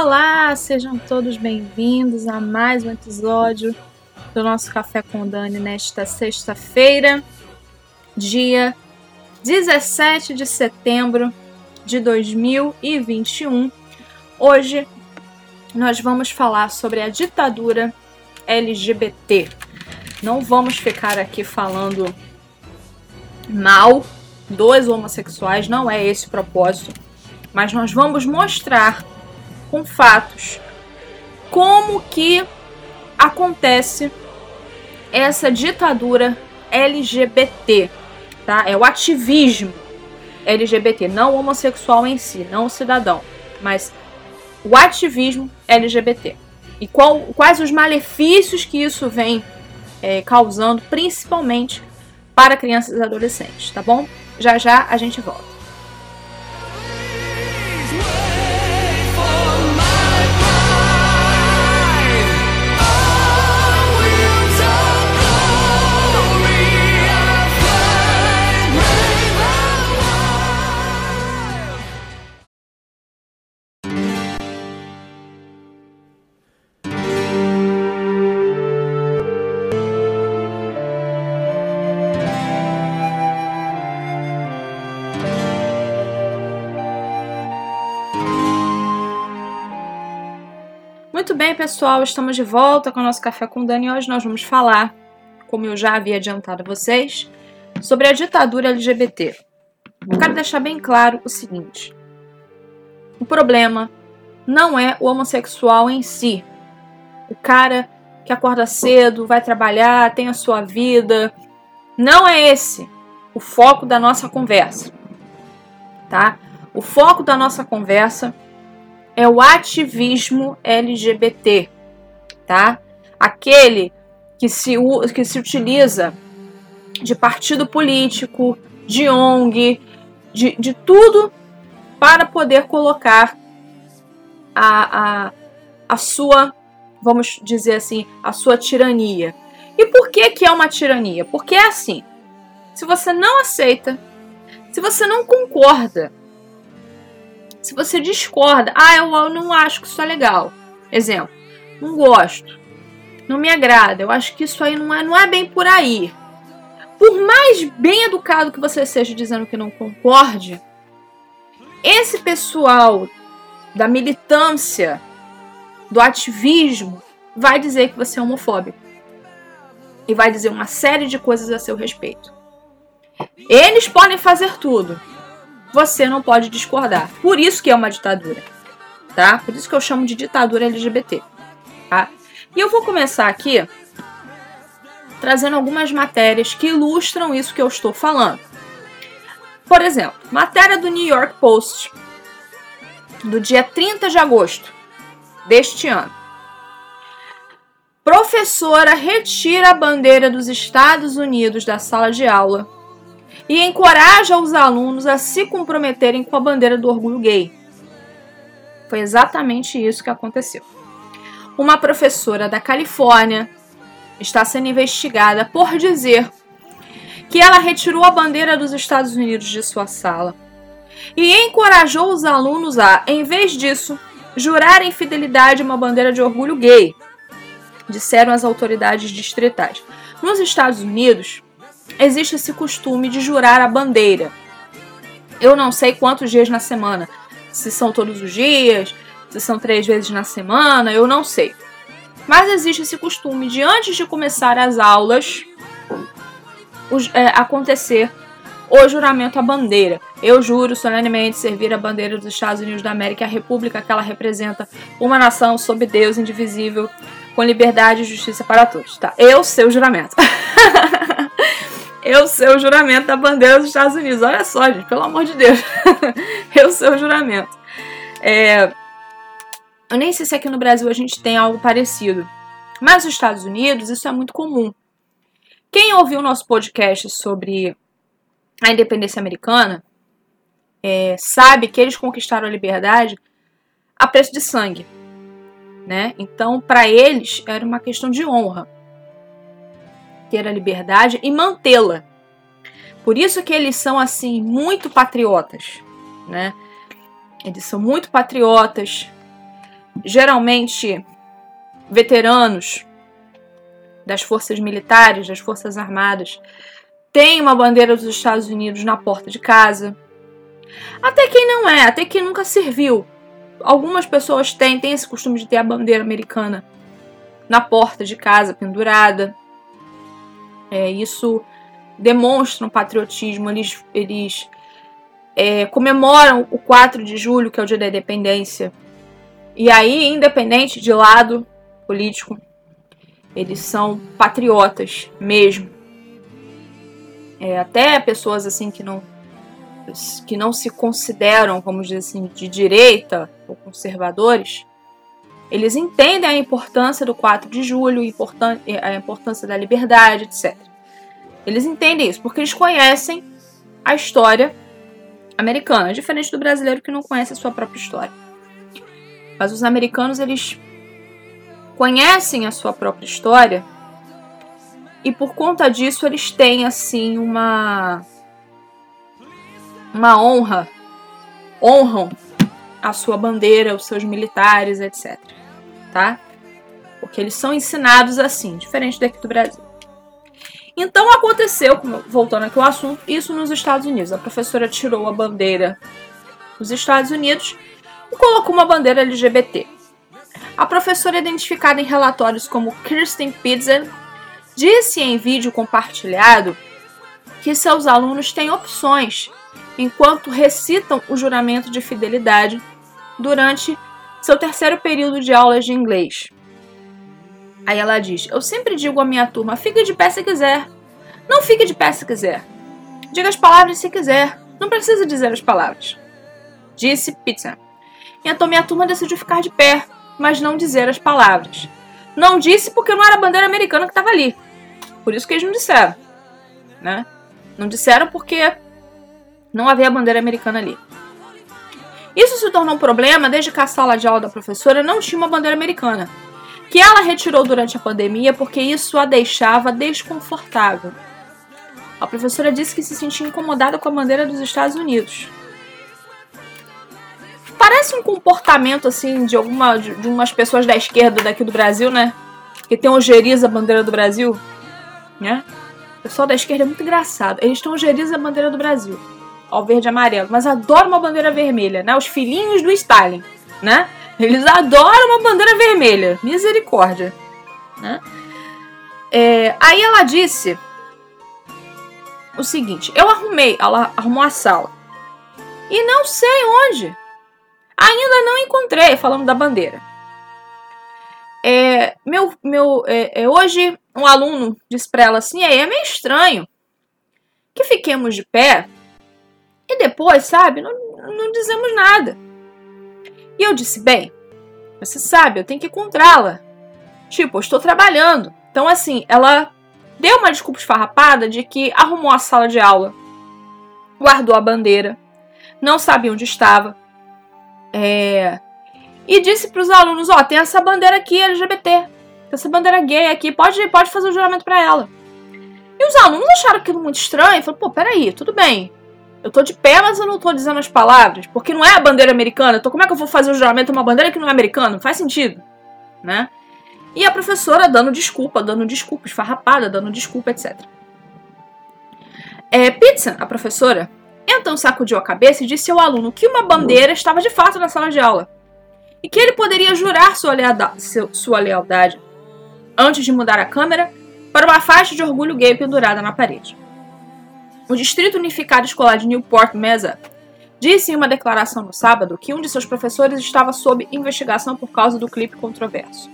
Olá, sejam todos bem-vindos a mais um episódio do nosso Café com Dani nesta sexta-feira, dia 17 de setembro de 2021. Hoje nós vamos falar sobre a ditadura LGBT. Não vamos ficar aqui falando mal dos homossexuais, não é esse o propósito, mas nós vamos mostrar com fatos como que acontece essa ditadura LGBT, tá? É o ativismo LGBT, não homossexual em si, não cidadão, mas o ativismo LGBT. E qual, quais os malefícios que isso vem é, causando, principalmente para crianças e adolescentes, tá bom? Já já a gente volta. Bem, pessoal, estamos de volta com o nosso Café com Dani e hoje nós vamos falar, como eu já havia adiantado a vocês, sobre a ditadura LGBT. Eu quero deixar bem claro o seguinte: o problema não é o homossexual em si, o cara que acorda cedo, vai trabalhar, tem a sua vida. Não é esse o foco da nossa conversa, tá? O foco da nossa conversa é o ativismo LGBT, tá? Aquele que se, que se utiliza de partido político, de ONG, de, de tudo para poder colocar a, a, a sua, vamos dizer assim, a sua tirania. E por que, que é uma tirania? Porque é assim: se você não aceita, se você não concorda se você discorda, ah, eu, não acho que isso é legal. Exemplo, não gosto, não me agrada, eu acho que isso aí não é, não é bem por aí. Por mais bem educado que você seja dizendo que não concorde, esse pessoal da militância, do ativismo, vai dizer que você é homofóbico. E vai dizer uma série de coisas a seu respeito. Eles podem fazer tudo, você não pode discordar. Por isso que é uma ditadura, tá? Por isso que eu chamo de ditadura LGBT, tá? E eu vou começar aqui trazendo algumas matérias que ilustram isso que eu estou falando. Por exemplo, matéria do New York Post do dia 30 de agosto deste ano. Professora retira a bandeira dos Estados Unidos da sala de aula e encoraja os alunos a se comprometerem com a bandeira do orgulho gay. Foi exatamente isso que aconteceu. Uma professora da Califórnia está sendo investigada por dizer que ela retirou a bandeira dos Estados Unidos de sua sala e encorajou os alunos a, em vez disso, jurarem fidelidade a uma bandeira de orgulho gay, disseram as autoridades distritais. Nos Estados Unidos, existe esse costume de jurar a bandeira. Eu não sei quantos dias na semana, se são todos os dias, se são três vezes na semana, eu não sei. Mas existe esse costume de antes de começar as aulas é, acontecer o juramento à bandeira. Eu juro solenemente servir a bandeira dos Estados Unidos da América, a república que ela representa, uma nação sob Deus indivisível, com liberdade e justiça para todos. Tá? Eu sei o juramento. eu sei o juramento da bandeira dos Estados Unidos. Olha só, gente, pelo amor de Deus. eu sei o juramento. É, eu nem sei se aqui no Brasil a gente tem algo parecido. Mas nos Estados Unidos isso é muito comum. Quem ouviu o nosso podcast sobre a independência americana é, sabe que eles conquistaram a liberdade a preço de sangue. Né? Então, para eles, era uma questão de honra ter a liberdade e mantê-la. Por isso que eles são assim muito patriotas, né? Eles são muito patriotas. geralmente veteranos das forças militares, das forças armadas, têm uma bandeira dos Estados Unidos na porta de casa. Até quem não é, até quem nunca serviu. Algumas pessoas têm, têm esse costume de ter a bandeira americana na porta de casa, pendurada. É, isso demonstra um patriotismo. Eles, eles é, comemoram o 4 de julho, que é o dia da independência. E aí, independente de lado político, eles são patriotas mesmo. É, até pessoas assim que não que não se consideram, vamos dizer assim, de direita ou conservadores, eles entendem a importância do 4 de julho, a importância da liberdade, etc. Eles entendem isso porque eles conhecem a história americana, diferente do brasileiro que não conhece a sua própria história. Mas os americanos eles conhecem a sua própria história e por conta disso eles têm assim uma uma honra, honram a sua bandeira, os seus militares, etc. Tá? Porque eles são ensinados assim, diferente daqui do Brasil. Então aconteceu, voltando aqui ao assunto, isso nos Estados Unidos. A professora tirou a bandeira dos Estados Unidos e colocou uma bandeira LGBT. A professora, identificada em relatórios como Kirsten Pizza, disse em vídeo compartilhado que seus alunos têm opções enquanto recitam o juramento de fidelidade durante seu terceiro período de aulas de inglês. Aí ela diz: Eu sempre digo à minha turma: fique de pé se quiser. Não fique de pé se quiser. Diga as palavras se quiser. Não precisa dizer as palavras. Disse Pizza. Então minha turma decidiu ficar de pé, mas não dizer as palavras. Não disse porque não era a bandeira americana que estava ali. Por isso que eles não disseram. Né? Não disseram porque não havia bandeira americana ali. Isso se tornou um problema desde que a sala de aula da professora não tinha uma bandeira americana, que ela retirou durante a pandemia porque isso a deixava desconfortável. A professora disse que se sentia incomodada com a bandeira dos Estados Unidos. Parece um comportamento assim de alguma de, de umas pessoas da esquerda daqui do Brasil, né? Que tem ojeriza a bandeira do Brasil, né? O pessoal da esquerda é muito engraçado. Eles têm ojeriza a bandeira do Brasil ao verde e amarelo, mas adoram uma bandeira vermelha, né? Os filhinhos do Stalin, né? Eles adoram uma bandeira vermelha. Misericórdia, né? É, aí ela disse o seguinte: eu arrumei, ela arrumou a sala e não sei onde. Ainda não encontrei, falando da bandeira. É, meu, meu, é, é, hoje um aluno disse para ela assim: é, é meio estranho que fiquemos de pé e depois, sabe, não, não dizemos nada. E eu disse: Bem, você sabe, eu tenho que encontrá-la. Tipo, eu estou trabalhando. Então, assim, ela deu uma desculpa esfarrapada de que arrumou a sala de aula, guardou a bandeira, não sabia onde estava. É, e disse para os alunos: Ó, oh, tem essa bandeira aqui LGBT, tem essa bandeira gay aqui, pode, pode fazer o juramento para ela. E os alunos acharam aquilo muito estranho e falaram: pô, peraí, tudo bem. Eu tô de pé, mas eu não tô dizendo as palavras, porque não é a bandeira americana. Então como é que eu vou fazer o juramento uma bandeira que não é americana? Não faz sentido, né? E a professora dando desculpa, dando desculpa, esfarrapada, dando desculpa, etc. É, Pizza, a professora, então sacudiu a cabeça e disse ao aluno que uma bandeira estava de fato na sala de aula e que ele poderia jurar sua lealdade, sua lealdade antes de mudar a câmera para uma faixa de orgulho gay pendurada na parede. O Distrito Unificado Escolar de Newport Mesa disse em uma declaração no sábado que um de seus professores estava sob investigação por causa do clipe controverso.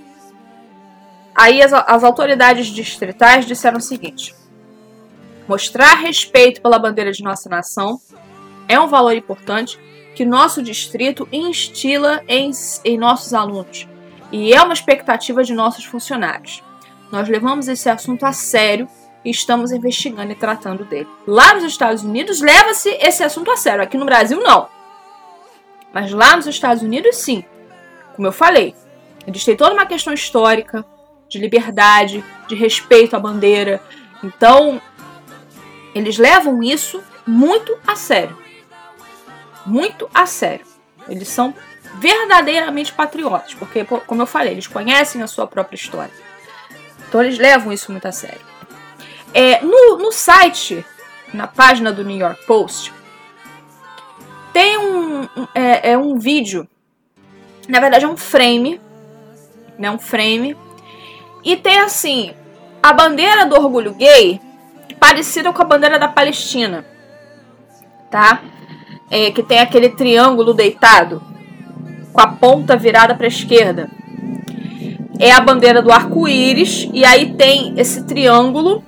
Aí as, as autoridades distritais disseram o seguinte: mostrar respeito pela bandeira de nossa nação é um valor importante que nosso distrito instila em, em nossos alunos e é uma expectativa de nossos funcionários. Nós levamos esse assunto a sério e estamos investigando e tratando dele. Lá nos Estados Unidos leva-se esse assunto a sério, aqui no Brasil não. Mas lá nos Estados Unidos sim. Como eu falei, eles têm toda uma questão histórica, de liberdade, de respeito à bandeira. Então, eles levam isso muito a sério. Muito a sério. Eles são verdadeiramente patriotas, porque, como eu falei, eles conhecem a sua própria história. Então eles levam isso muito a sério. É, no, no site, na página do New York Post, tem um, é, é, um vídeo, na verdade é um frame, né, um frame, e tem assim, a bandeira do orgulho gay parecida com a bandeira da Palestina, tá? É, que tem aquele triângulo deitado, com a ponta virada para a esquerda é a bandeira do arco-íris e aí tem esse triângulo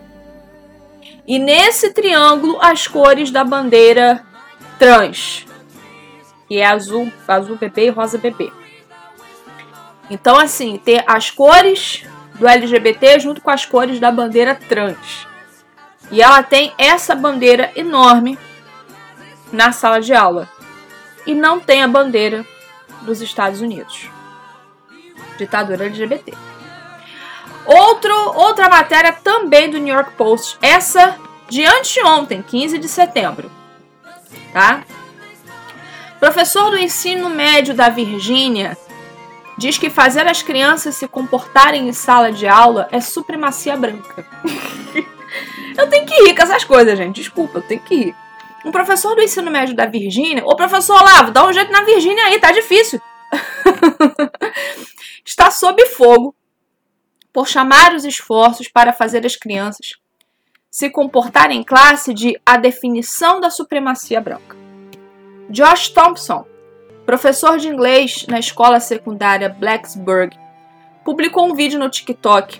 e nesse triângulo as cores da bandeira trans, que é azul, azul bebê e rosa bebê. Então assim, ter as cores do LGBT junto com as cores da bandeira trans. E ela tem essa bandeira enorme na sala de aula. E não tem a bandeira dos Estados Unidos ditadura LGBT. Outro, outra matéria também do New York Post, essa de anteontem, 15 de setembro, tá? Professor do ensino médio da Virgínia diz que fazer as crianças se comportarem em sala de aula é supremacia branca. eu tenho que rir com essas coisas, gente. Desculpa, eu tenho que rir. Um professor do ensino médio da Virgínia, ô professor Olavo, dá um jeito na Virgínia aí, tá difícil. está sob fogo por chamar os esforços para fazer as crianças se comportarem em classe de a definição da supremacia branca. Josh Thompson, professor de inglês na escola secundária Blacksburg, publicou um vídeo no TikTok.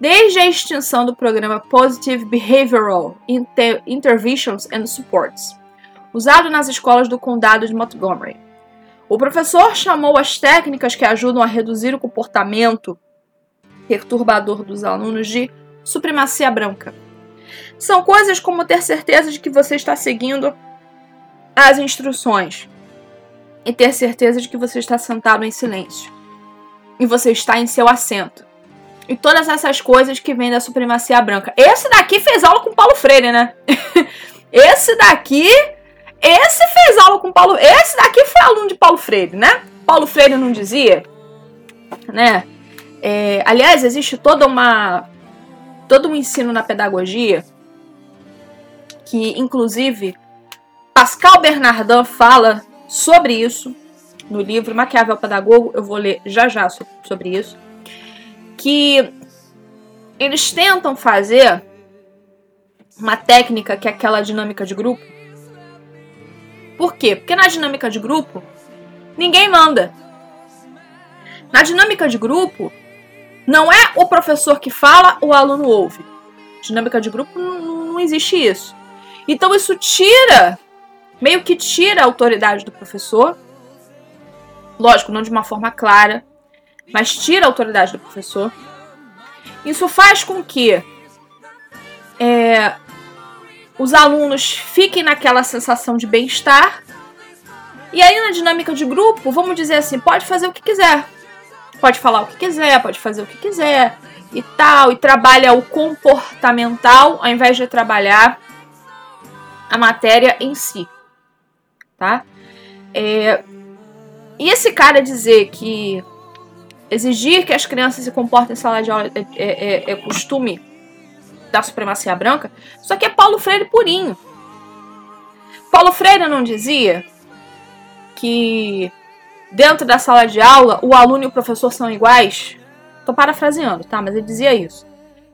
Desde a extinção do programa Positive Behavioral Inter Interventions and Supports, usado nas escolas do condado de Montgomery, o professor chamou as técnicas que ajudam a reduzir o comportamento perturbador dos alunos de supremacia branca. São coisas como ter certeza de que você está seguindo as instruções e ter certeza de que você está sentado em silêncio e você está em seu assento. E todas essas coisas que vêm da supremacia branca. Esse daqui fez aula com Paulo Freire, né? Esse daqui esse fez aula com Paulo. Esse daqui foi aluno de Paulo Freire, né? Paulo Freire não dizia, né? É, aliás, existe toda uma todo um ensino na pedagogia que, inclusive, Pascal Bernardin fala sobre isso no livro Maquiavel Pedagogo. Eu vou ler já já sobre isso. Que eles tentam fazer uma técnica que é aquela dinâmica de grupo por quê? Porque na dinâmica de grupo, ninguém manda. Na dinâmica de grupo, não é o professor que fala, o aluno ouve. Dinâmica de grupo não, existe isso. Então isso tira, meio que tira a autoridade do professor. Lógico, não de uma forma clara, mas tira a autoridade do professor. Isso faz com que é, os alunos fiquem naquela sensação de bem-estar. E aí, na dinâmica de grupo, vamos dizer assim: pode fazer o que quiser. Pode falar o que quiser, pode fazer o que quiser e tal. E trabalha o comportamental ao invés de trabalhar a matéria em si. Tá? É... E esse cara dizer que exigir que as crianças se comportem em sala de aula é, é, é, é costume da supremacia branca, só que é Paulo Freire purinho. Paulo Freire não dizia que dentro da sala de aula o aluno e o professor são iguais? Tô parafraseando, tá? Mas ele dizia isso.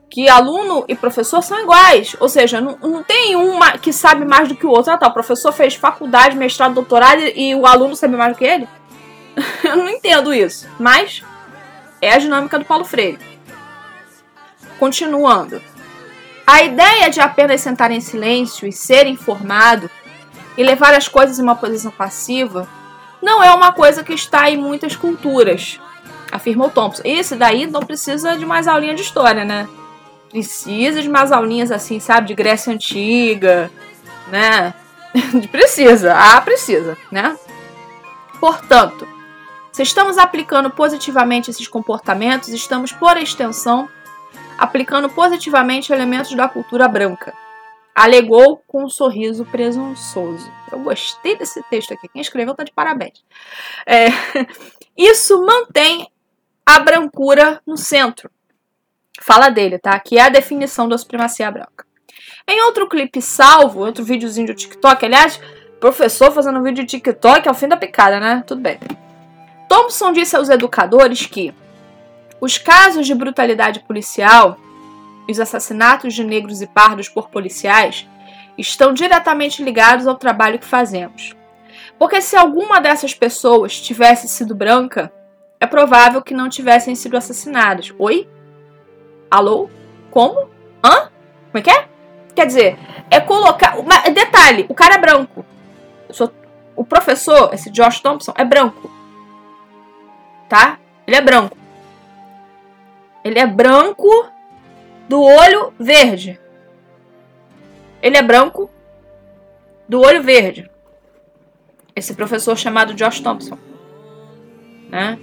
Que aluno e professor são iguais. Ou seja, não, não tem um que sabe mais do que o outro. Ah, tá. O professor fez faculdade, mestrado, doutorado e o aluno sabe mais do que ele? Eu não entendo isso. Mas é a dinâmica do Paulo Freire. Continuando. A ideia de apenas sentar em silêncio e ser informado e levar as coisas em uma posição passiva não é uma coisa que está em muitas culturas, afirmou Thompson. Esse daí não precisa de mais aulinha de história, né? Precisa de mais aulinhas assim, sabe, de Grécia Antiga, né? precisa, ah, precisa, né? Portanto, se estamos aplicando positivamente esses comportamentos, estamos, por extensão, aplicando positivamente elementos da cultura branca. Alegou com um sorriso presunçoso. Eu gostei desse texto aqui. Quem escreveu tá de parabéns. É, isso mantém a brancura no centro. Fala dele, tá? Que é a definição da supremacia branca. Em outro clipe salvo, outro videozinho do TikTok, aliás, professor fazendo vídeo de TikTok é o fim da picada, né? Tudo bem. Thompson disse aos educadores que os casos de brutalidade policial os assassinatos de negros e pardos por policiais estão diretamente ligados ao trabalho que fazemos. Porque se alguma dessas pessoas tivesse sido branca, é provável que não tivessem sido assassinadas. Oi? Alô? Como? Hã? Como é que é? Quer dizer, é colocar. Detalhe, o cara é branco. Sou... O professor, esse Josh Thompson, é branco. Tá? Ele é branco. Ele é branco do olho verde. Ele é branco do olho verde. Esse professor chamado Josh Thompson. Né?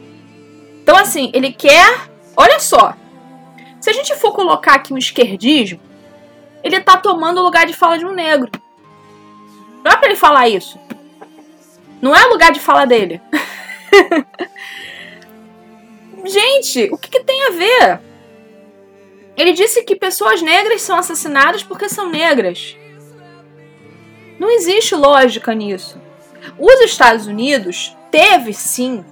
Então, assim, ele quer. Olha só. Se a gente for colocar aqui um esquerdismo, ele tá tomando o lugar de fala de um negro. Não é pra ele falar isso. Não é lugar de fala dele. Gente, o que, que tem a ver? Ele disse que pessoas negras são assassinadas porque são negras. Não existe lógica nisso. Os Estados Unidos teve sim,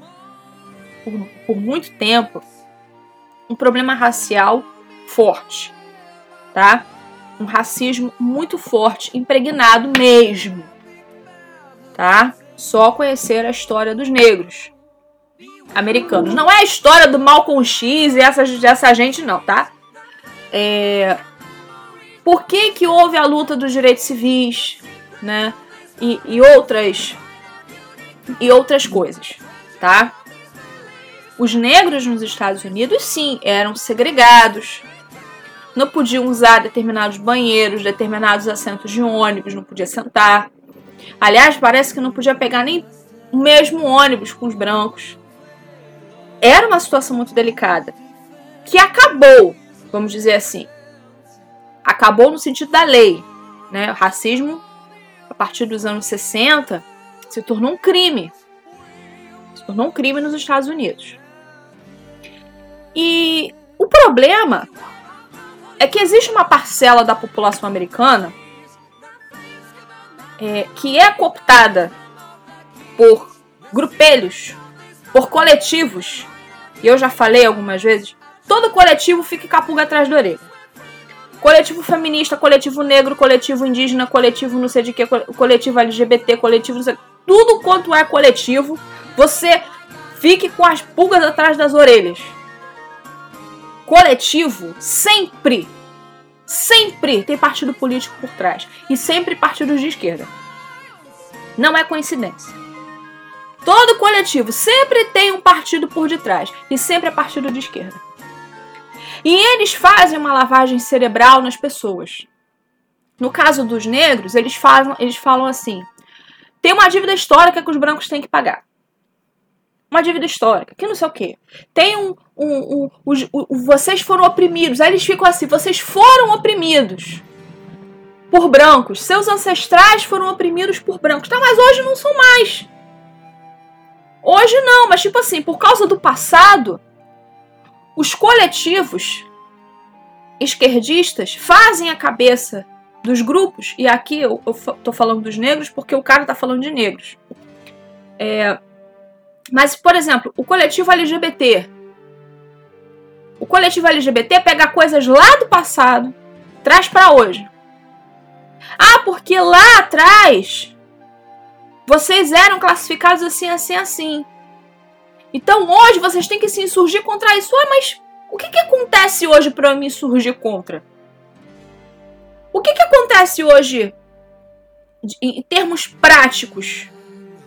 por, por muito tempo, um problema racial forte, tá? Um racismo muito forte, impregnado mesmo, tá? Só conhecer a história dos negros americanos. Não é a história do Malcolm X e essa, essa gente, não, tá? É... Por que, que houve a luta dos direitos civis, né? E, e outras e outras coisas, tá? Os negros nos Estados Unidos, sim, eram segregados, não podiam usar determinados banheiros, determinados assentos de ônibus, não podia sentar. Aliás, parece que não podia pegar nem o mesmo ônibus com os brancos. Era uma situação muito delicada, que acabou vamos dizer assim, acabou no sentido da lei. Né? O racismo, a partir dos anos 60, se tornou um crime. Se tornou um crime nos Estados Unidos. E o problema é que existe uma parcela da população americana é, que é cooptada por grupelhos, por coletivos, e eu já falei algumas vezes, todo coletivo fica com a pulga atrás da orelha. Coletivo feminista, coletivo negro, coletivo indígena, coletivo não sei de que, coletivo LGBT, coletivo não sei. Tudo quanto é coletivo, você fique com as pulgas atrás das orelhas. Coletivo sempre, sempre tem partido político por trás. E sempre partidos de esquerda. Não é coincidência. Todo coletivo sempre tem um partido por detrás. E sempre é partido de esquerda. E eles fazem uma lavagem cerebral nas pessoas. No caso dos negros, eles falam, eles falam assim: tem uma dívida histórica que os brancos têm que pagar. Uma dívida histórica, que não sei o quê. Tem um. um, um, um, um vocês foram oprimidos. Aí eles ficam assim: vocês foram oprimidos por brancos. Seus ancestrais foram oprimidos por brancos. Tá, mas hoje não são mais. Hoje não, mas tipo assim, por causa do passado, os coletivos esquerdistas fazem a cabeça dos grupos, e aqui eu, estou falando dos negros porque o cara está falando de negros. É, mas, por exemplo, o coletivo LGBT. O coletivo LGBT pega coisas lá do passado, traz para hoje. Ah, porque lá atrás vocês eram classificados assim, assim, assim. Então hoje vocês têm que se insurgir contra isso. Ah, mas o que, que acontece hoje para eu me insurgir contra? O que, que acontece hoje em termos práticos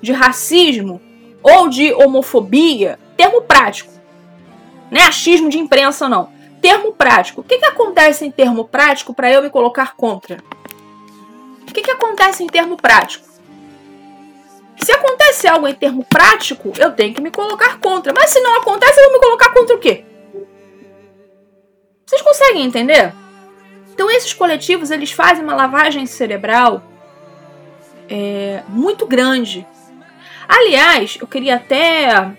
de racismo ou de homofobia? Termo prático. Não é achismo de imprensa, não. Termo prático. O que, que acontece em termo prático para eu me colocar contra? O que, que acontece em termo prático? Se acontece algo em termo prático, eu tenho que me colocar contra. Mas se não acontece, eu vou me colocar contra o quê? Vocês conseguem entender? Então esses coletivos eles fazem uma lavagem cerebral é, muito grande. Aliás, eu queria até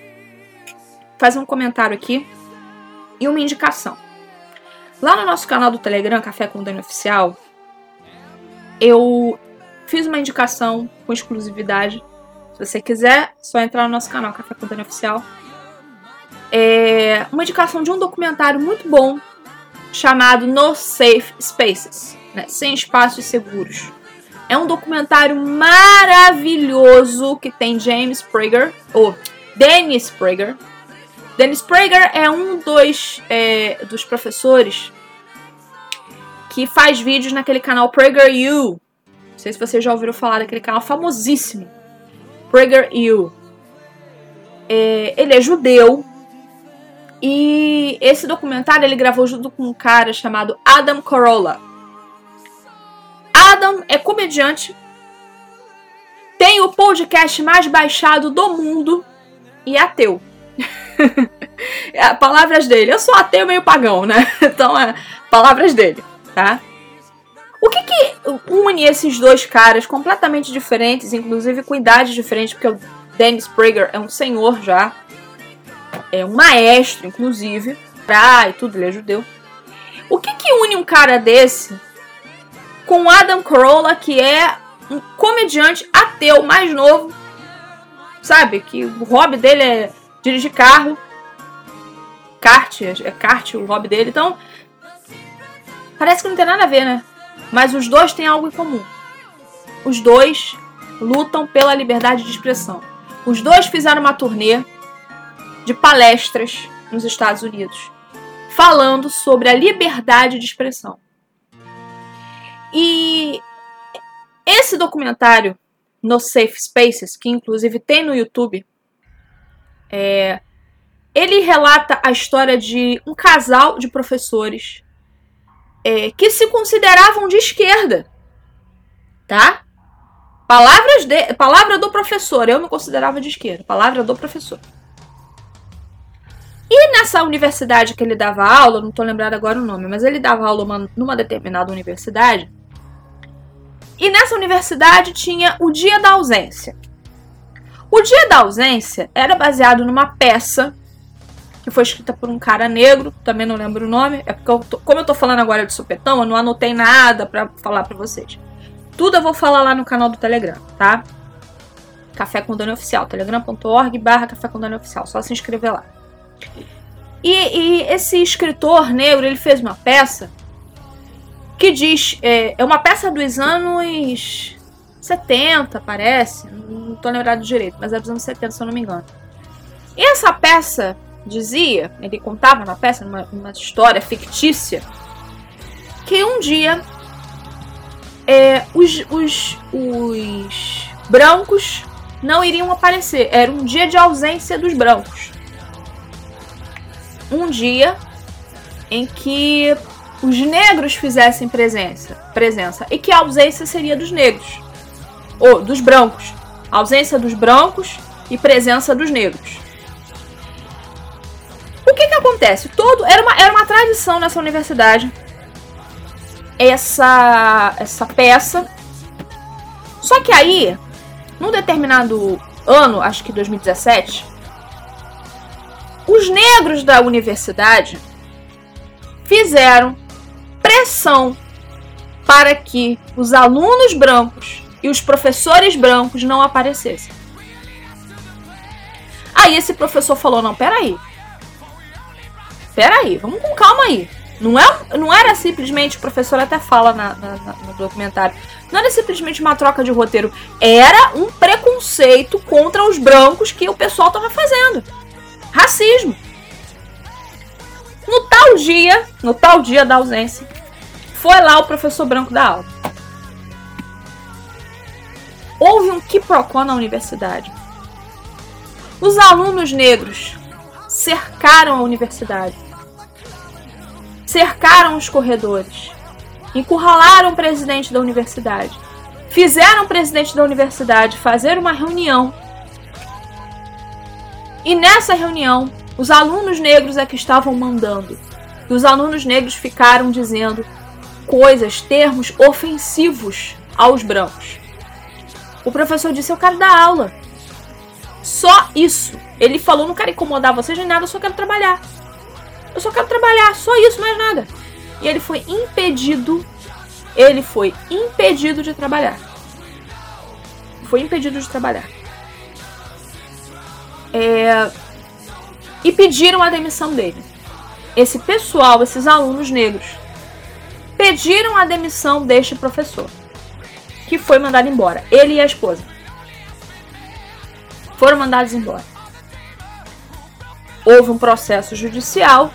fazer um comentário aqui e uma indicação. Lá no nosso canal do Telegram, Café com Dani Oficial, eu fiz uma indicação com exclusividade. Se você quiser, só entrar no nosso canal Café com Dani Oficial. É uma indicação de um documentário muito bom chamado No Safe Spaces, né? sem espaços seguros. É um documentário maravilhoso que tem James Prager, ou Dennis Prager. Dennis Prager é um dos, é, dos professores que faz vídeos naquele canal PragerU. Não sei se vocês já ouviram falar daquele canal famosíssimo. PragerU. É, ele é judeu, e esse documentário ele gravou junto com um cara chamado Adam Carolla. Adam é comediante, tem o podcast mais baixado do mundo e é ateu. é, palavras dele. Eu sou ateu meio pagão, né? Então, é palavras dele, tá? O que que une esses dois caras completamente diferentes, inclusive com idades diferentes, porque o Dennis Prager é um senhor já, é um maestro, inclusive, pra, e tudo, ele é judeu. O que que une um cara desse com Adam Carolla, que é um comediante ateu mais novo, sabe? Que o hobby dele é dirigir carro, kart, é kart o hobby dele, então parece que não tem nada a ver, né? Mas os dois têm algo em comum. Os dois lutam pela liberdade de expressão. Os dois fizeram uma turnê de palestras nos Estados Unidos, falando sobre a liberdade de expressão. E esse documentário, No Safe Spaces, que inclusive tem no YouTube, é, ele relata a história de um casal de professores é, que se consideravam de esquerda, tá? Palavras de, palavra do professor, eu me considerava de esquerda, palavra do professor. E nessa universidade que ele dava aula, não estou lembrado agora o nome, mas ele dava aula uma, numa determinada universidade. E nessa universidade tinha o Dia da Ausência. O Dia da Ausência era baseado numa peça que foi escrita por um cara negro, também não lembro o nome, é porque eu tô, como eu tô falando agora de supetão, eu não anotei nada para falar para vocês. Tudo eu vou falar lá no canal do Telegram, tá? Café com Dani Oficial, telegram.org barra Café com Dani Oficial, só se inscrever lá. E, e, esse escritor negro ele fez uma peça que diz é, é uma peça dos anos 70, parece, não tô lembrado direito, mas é dos anos 70, se eu não me engano. E essa peça dizia, ele contava na peça, numa, numa história fictícia, que um dia é, os, os, os brancos não iriam aparecer. Era um dia de ausência dos brancos um dia em que os negros fizessem presença, presença e que a ausência seria dos negros ou dos brancos, a ausência dos brancos e presença dos negros. Acontece? Todo era uma, era uma tradição nessa universidade essa essa peça. Só que aí, num determinado ano, acho que 2017, os negros da universidade fizeram pressão para que os alunos brancos e os professores brancos não aparecessem. Aí esse professor falou: não, peraí. Peraí, vamos com calma aí. Não, é, não era simplesmente, o professor até fala na, na, no documentário, não era simplesmente uma troca de roteiro, era um preconceito contra os brancos que o pessoal estava fazendo. Racismo. No tal dia, no tal dia da ausência, foi lá o professor branco da aula. Houve um quiprocó na universidade. Os alunos negros cercaram a universidade. Cercaram os corredores. Encurralaram o presidente da universidade. Fizeram o presidente da universidade fazer uma reunião e nessa reunião, os alunos negros é que estavam mandando. E os alunos negros ficaram dizendo coisas, termos ofensivos aos brancos. O professor disse: Eu quero dar aula. Só isso. Ele falou: Não quero incomodar vocês nem nada, eu só quero trabalhar. Eu só quero trabalhar, só isso, mais nada. E ele foi impedido. Ele foi impedido de trabalhar. Foi impedido de trabalhar. É, e pediram a demissão dele. Esse pessoal, esses alunos negros, pediram a demissão deste professor, que foi mandado embora. Ele e a esposa foram mandados embora. Houve um processo judicial,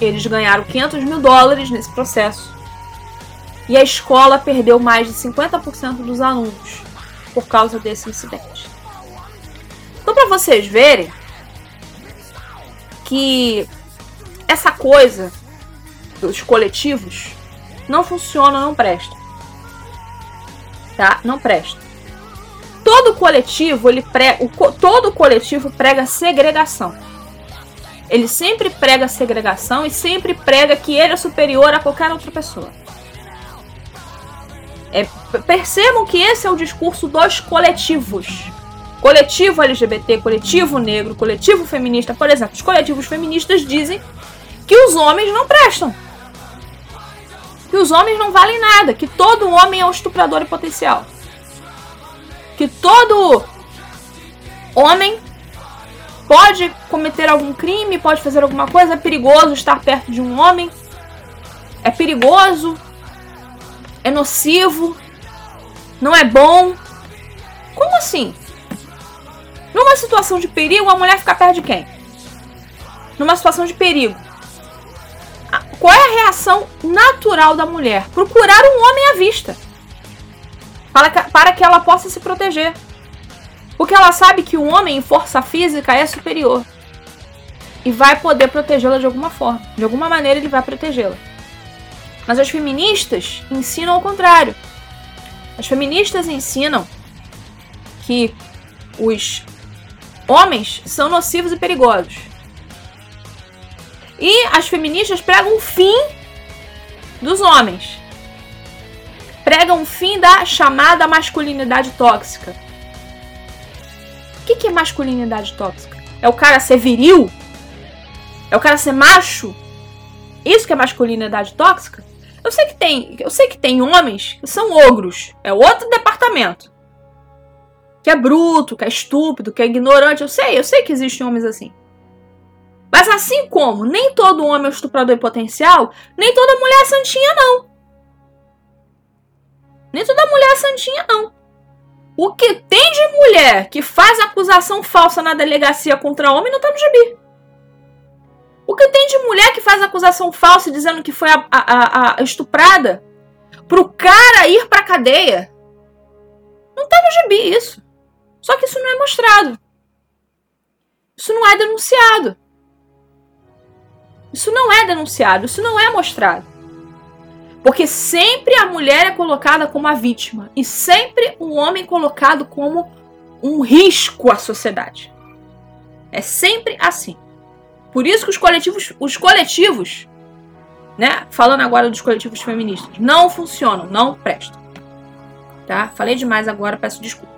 eles ganharam 500 mil dólares nesse processo. E a escola perdeu mais de 50% dos alunos por causa desse incidente. Então, para vocês verem que essa coisa dos coletivos não funciona, não presta. Tá? Não presta. Todo coletivo, ele prega, o, todo coletivo prega segregação. Ele sempre prega segregação e sempre prega que ele é superior a qualquer outra pessoa. É, percebam que esse é o discurso dos coletivos. Coletivo LGBT, coletivo negro, coletivo feminista, por exemplo, os coletivos feministas dizem que os homens não prestam. Que os homens não valem nada, que todo homem é um estuprador em potencial. Que todo homem pode cometer algum crime, pode fazer alguma coisa, é perigoso estar perto de um homem. É perigoso, é nocivo, não é bom. Como assim? Numa situação de perigo, a mulher fica perto de quem? Numa situação de perigo. Qual é a reação natural da mulher? Procurar um homem à vista. Para que, para que ela possa se proteger. Porque ela sabe que o homem em força física é superior. E vai poder protegê-la de alguma forma. De alguma maneira ele vai protegê-la. Mas as feministas ensinam ao contrário. As feministas ensinam que os homens são nocivos e perigosos. E as feministas pregam o fim dos homens. Pregam o fim da chamada masculinidade tóxica. O que, que é masculinidade tóxica? É o cara ser viril? É o cara ser macho? Isso que é masculinidade tóxica? Eu sei que tem, eu sei que tem homens que são ogros, é outro departamento que é bruto, que é estúpido, que é ignorante. Eu sei, eu sei que existem homens assim. Mas assim como nem todo homem é um estuprador em potencial, nem toda mulher é santinha, não. Nem toda mulher é santinha, não. O que tem de mulher que faz acusação falsa na delegacia contra homem não tá no gibi. O que tem de mulher que faz acusação falsa dizendo que foi a, a, a estuprada pro cara ir pra cadeia? Não tá no gibi isso. Só que isso não é mostrado. Isso não é denunciado. Isso não é denunciado, isso não é mostrado. Porque sempre a mulher é colocada como a vítima e sempre o homem colocado como um risco à sociedade. É sempre assim. Por isso que os coletivos, os coletivos, né, falando agora dos coletivos feministas, não funcionam, não prestam. Tá? Falei demais agora, peço desculpa.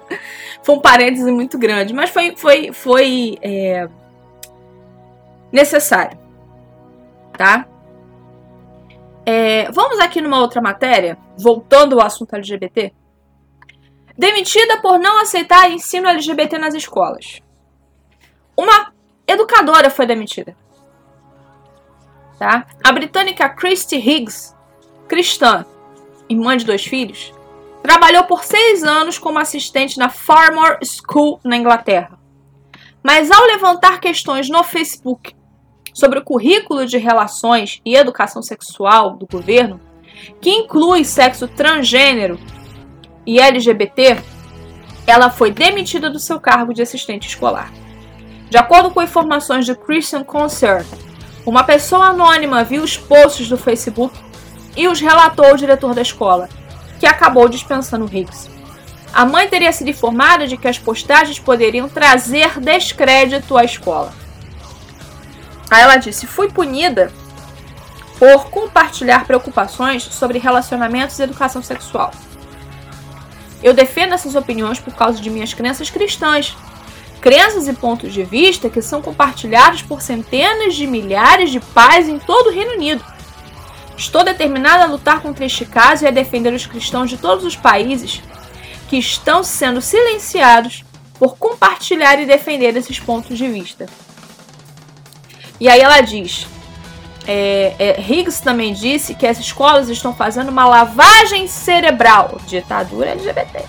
foi um parêntese muito grande, mas foi, foi, foi é, necessário, tá? É, vamos aqui numa outra matéria, voltando ao assunto LGBT. Demitida por não aceitar ensino LGBT nas escolas. Uma educadora foi demitida. Tá? A britânica Christy Higgs, cristã e mãe de dois filhos, Trabalhou por seis anos como assistente na Farmore School, na Inglaterra. Mas ao levantar questões no Facebook sobre o currículo de relações e educação sexual do governo, que inclui sexo transgênero e LGBT, ela foi demitida do seu cargo de assistente escolar. De acordo com informações de Christian Concert, uma pessoa anônima viu os posts do Facebook e os relatou ao diretor da escola, que acabou dispensando Higgs. A mãe teria sido informada de que as postagens poderiam trazer descrédito à escola. Aí ela disse: Fui punida por compartilhar preocupações sobre relacionamentos e educação sexual. Eu defendo essas opiniões por causa de minhas crenças cristãs. Crenças e pontos de vista que são compartilhados por centenas de milhares de pais em todo o Reino Unido. Estou determinada a lutar contra este caso e a defender os cristãos de todos os países que estão sendo silenciados por compartilhar e defender esses pontos de vista. E aí ela diz: é, é, Higgs também disse que as escolas estão fazendo uma lavagem cerebral, ditadura LGBT,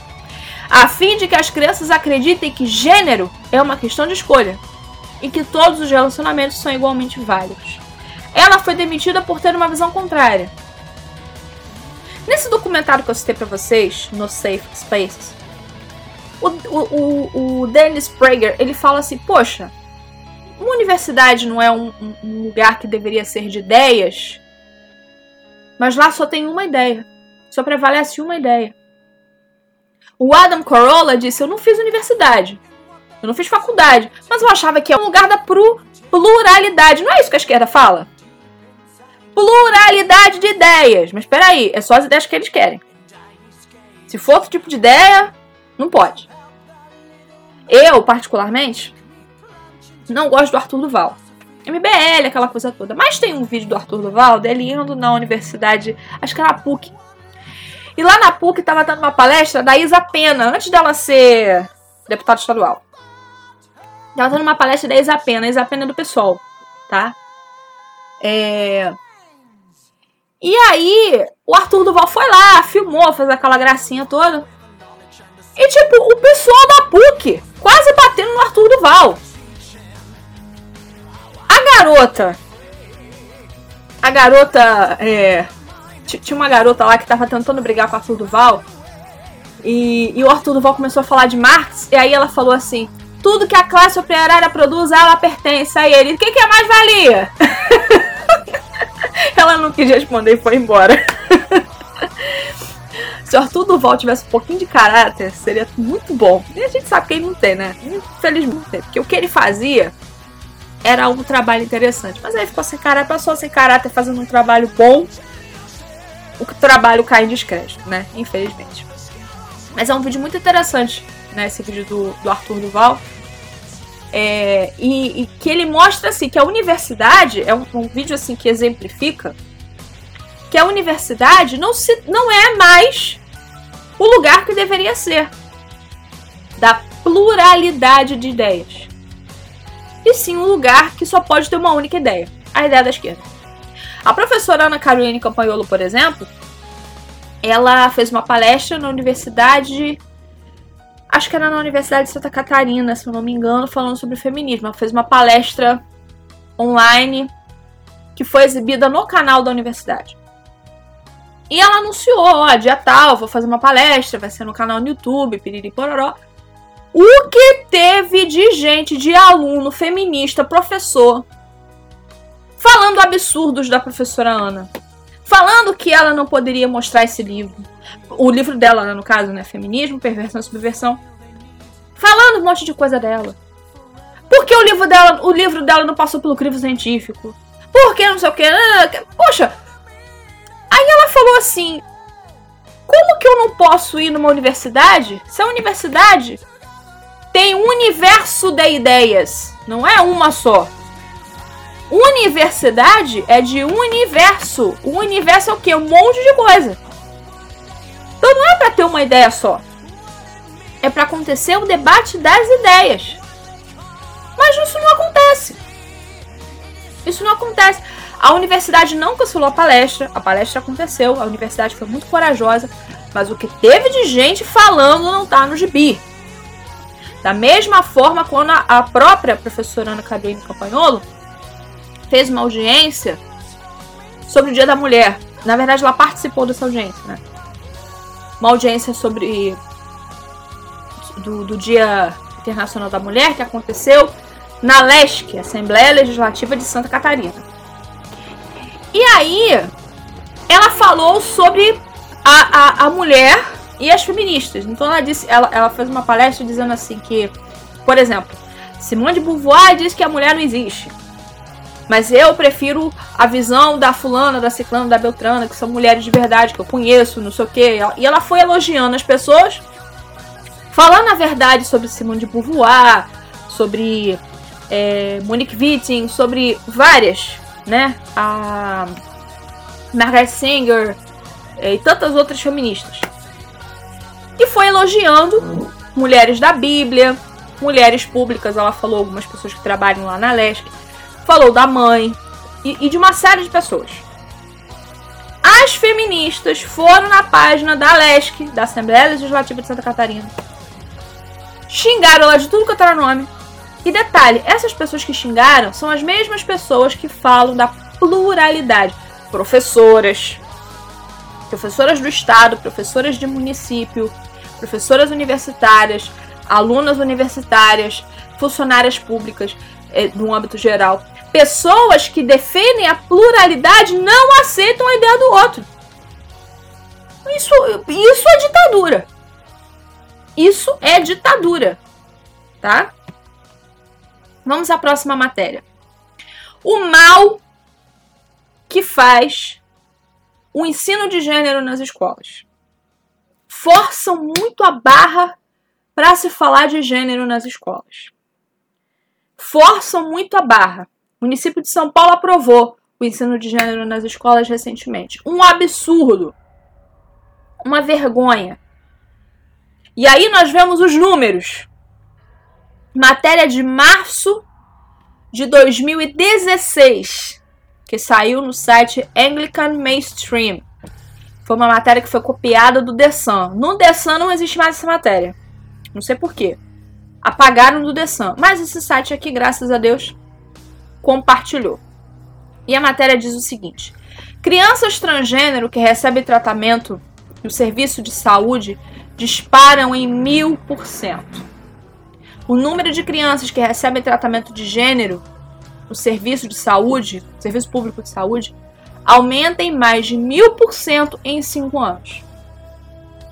a fim de que as crianças acreditem que gênero é uma questão de escolha e que todos os relacionamentos são igualmente válidos. Ela foi demitida por ter uma visão contrária. Nesse documentário que eu citei para vocês, no Safe Spaces, o, o, o, o Dennis Prager ele fala assim: Poxa, uma universidade não é um, um lugar que deveria ser de ideias, mas lá só tem uma ideia. Só prevalece uma ideia. O Adam Corolla disse: Eu não fiz universidade. Eu não fiz faculdade. Mas eu achava que é um lugar da pluralidade. Não é isso que a esquerda fala? Pluralidade de ideias. Mas espera aí, é só as ideias que eles querem. Se for outro tipo de ideia, não pode. Eu, particularmente, não gosto do Arthur Duval. MBL, aquela coisa toda. Mas tem um vídeo do Arthur Duval dele indo na universidade, acho que era a PUC. E lá na PUC tava dando uma palestra da Isa Pena, antes dela ser deputada estadual. Tava dando uma palestra da Isa Pena, Isa Pena é do PSOL, tá? É... E aí, o Arthur Duval foi lá, filmou, fez aquela gracinha toda. E tipo, o pessoal da PUC quase batendo no Arthur Duval garota. A garota. É, tinha uma garota lá que tava tentando brigar com o Arthur Duval. E, e o Arthur Duval começou a falar de Marx. E aí ela falou assim: tudo que a classe operária produz, ela pertence a ele. O que, que é mais valia? ela não quis responder e foi embora. Se o Arthur Duval tivesse um pouquinho de caráter, seria muito bom. E a gente sabe que ele não tem, né? Infelizmente, porque o que ele fazia era um trabalho interessante. Mas aí ficou sem caráter, passou sem caráter fazendo um trabalho bom. O trabalho cai em descrédito, né? Infelizmente. Mas é um vídeo muito interessante, né? Esse vídeo do, do Arthur Duval. É, e, e, que ele mostra assim que a universidade é um, um, vídeo assim que exemplifica que a universidade não se não é mais o lugar que deveria ser da pluralidade de ideias e sim um lugar que só pode ter uma única ideia, a ideia da esquerda. A professora Ana Caroline Campagnolo, por exemplo, ela fez uma palestra na universidade, acho que era na Universidade de Santa Catarina, se eu não me engano, falando sobre feminismo. Ela fez uma palestra online que foi exibida no canal da universidade. E ela anunciou, ó, dia tal, vou fazer uma palestra, vai ser no canal no YouTube, piriri pororó. O que teve de gente, de aluno, feminista, professor, falando absurdos da professora Ana. Falando que ela não poderia mostrar esse livro. O livro dela, né, no caso, né? Feminismo, Perversão e Subversão. Falando um monte de coisa dela. Porque o livro dela, o livro dela não passou pelo crivo científico. Porque não sei o que. Poxa! Aí ela falou assim: Como que eu não posso ir numa universidade se a universidade tem um universo de ideias, não é uma só. Universidade é de universo. O universo é o quê? Um monte de coisa. Então não é para ter uma ideia só. É para acontecer o debate das ideias. Mas isso não acontece. Isso não acontece. A universidade não cancelou a palestra, a palestra aconteceu, a universidade foi muito corajosa, mas o que teve de gente falando não tá no gibi. Da mesma forma, quando a própria professora Ana Cabrino Campagnolo fez uma audiência sobre o Dia da Mulher. Na verdade, ela participou dessa audiência, né? Uma audiência sobre do, do Dia Internacional da Mulher que aconteceu na LESC, Assembleia Legislativa de Santa Catarina. E aí, ela falou sobre a, a, a mulher e as feministas. Então ela disse, ela, ela fez uma palestra dizendo assim que, por exemplo, Simone de Beauvoir diz que a mulher não existe. Mas eu prefiro a visão da fulana, da ciclana, da beltrana, que são mulheres de verdade, que eu conheço, não sei o quê. E ela foi elogiando as pessoas, falando a verdade sobre Simone de Beauvoir, sobre é, Monique Witting, sobre várias, né? A Margaret Sanger é, e tantas outras feministas. E foi elogiando mulheres da Bíblia, mulheres públicas, ela falou algumas pessoas que trabalham lá na Leste, falou da mãe e, e de uma série de pessoas. As feministas foram na página da LESC, da Assembleia Legislativa de Santa Catarina, xingaram ela de tudo que era nome. E detalhe, essas pessoas que xingaram são as mesmas pessoas que falam da pluralidade. Professoras, professoras do estado, professoras de município, professoras universitárias, alunas universitárias, funcionárias públicas no âmbito geral. Pessoas que defendem a pluralidade não aceitam a ideia do outro. Isso, isso é ditadura. Isso é ditadura. Tá? Vamos à próxima matéria. O mal que faz o ensino de gênero nas escolas. Forçam muito a barra para se falar de gênero nas escolas. Forçam muito a barra. O município de São Paulo aprovou o ensino de gênero nas escolas recentemente. Um absurdo. Uma vergonha. E aí nós vemos os números. Matéria de março de 2016, que saiu no site Anglican Mainstream. Foi uma matéria que foi copiada do The Sun. No The Sun não existe mais essa matéria. Não sei porquê. Apagaram do The Sun. Mas esse site aqui, graças a Deus, compartilhou. E a matéria diz o seguinte: crianças transgênero que recebem tratamento no serviço de saúde disparam em mil por cento. O número de crianças que recebem tratamento de gênero no serviço de saúde, serviço público de saúde, aumenta em mais de mil por cento em cinco anos.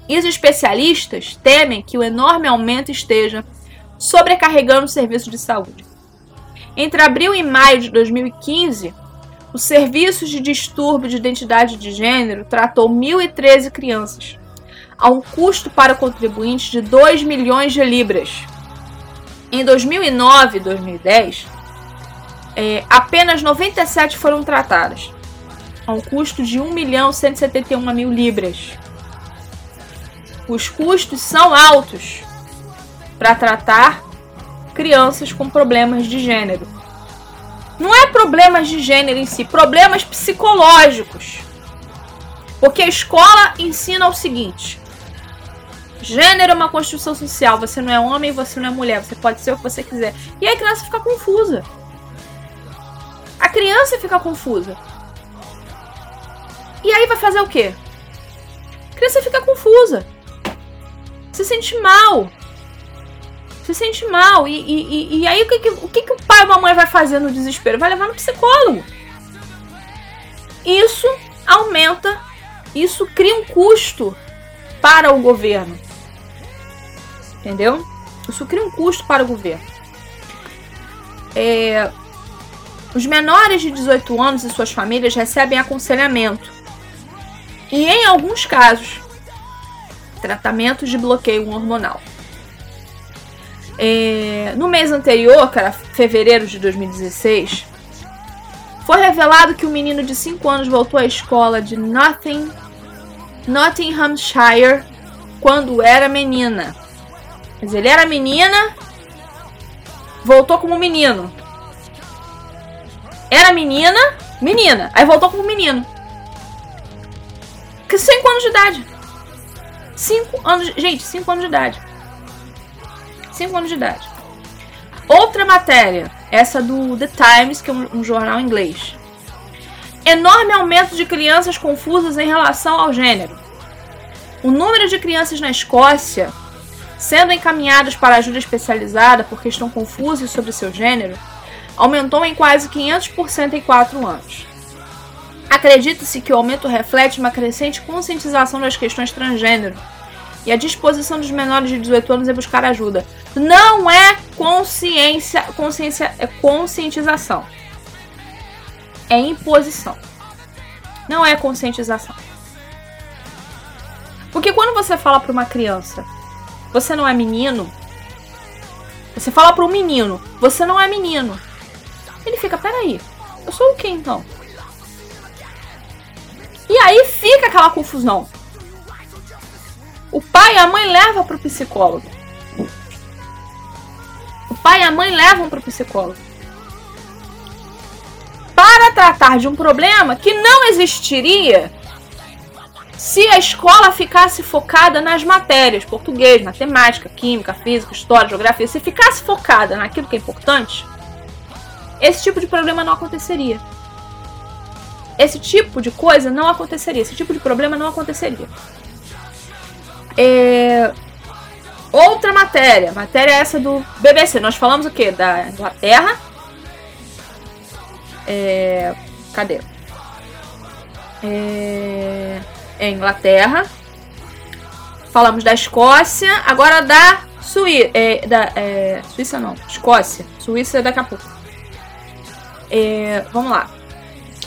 E os especialistas temem que o enorme aumento esteja sobrecarregando o serviço de saúde. Entre abril e maio de 2015, o Serviço de Distúrbio de Identidade de Gênero tratou 1.013 crianças, a um custo para o contribuinte de 2 milhões de libras. Em 2009 e 2010, é, apenas 97 foram tratadas, a um custo de 1 milhão 171 mil libras. Os custos são altos para tratar crianças com problemas de gênero. Não é problemas de gênero em si, problemas psicológicos. Porque a escola ensina o seguinte: gênero é uma construção social, você não é homem, você não é mulher, você pode ser o que você quiser. E aí a criança fica confusa. A criança fica confusa. E aí vai fazer o quê? A criança fica confusa se sente mal. Se sente mal. E, e, e aí o que, que, o que, que o pai ou a mãe vai fazer no desespero? Vai levar no psicólogo. Isso aumenta, isso cria um custo para o governo. Entendeu? Isso cria um custo para o governo. É, os menores de 18 anos e suas famílias recebem aconselhamento. E em alguns casos, tratamentos de bloqueio hormonal. É, no mês anterior, que era fevereiro de 2016, foi revelado que o um menino de 5 anos voltou à escola de Notting, Nottinghamshire quando era menina. Mas ele era menina, voltou como menino. Era menina, menina. Aí voltou como menino. Que 5 anos de idade. 5 anos. Gente, 5 anos de idade. 5 anos de idade. Outra matéria, essa do The Times, que é um, um jornal inglês. Enorme aumento de crianças confusas em relação ao gênero. O número de crianças na Escócia sendo encaminhadas para ajuda especializada porque estão confusas sobre seu gênero aumentou em quase 500% em 4 anos. Acredita-se que o aumento reflete uma crescente conscientização das questões transgênero e a disposição dos menores de 18 anos é buscar ajuda. Não é consciência, consciência é conscientização. É imposição. Não é conscientização. Porque quando você fala para uma criança, você não é menino, você fala para um menino, você não é menino. Ele fica, peraí, eu sou o que então? E aí fica aquela confusão. O pai e a mãe levam para o psicólogo. O pai e a mãe levam para o psicólogo. Para tratar de um problema que não existiria se a escola ficasse focada nas matérias, português, matemática, química, física, história, geografia, se ficasse focada naquilo que é importante, esse tipo de problema não aconteceria. Esse tipo de coisa não aconteceria, esse tipo de problema não aconteceria. É... Outra matéria, matéria essa do BBC. Nós falamos o que? Da Inglaterra. É... Cadê? É... é Inglaterra. Falamos da Escócia. Agora da Suíça. É, da, é... Suíça não. Escócia. Suíça daqui a pouco. É... Vamos lá.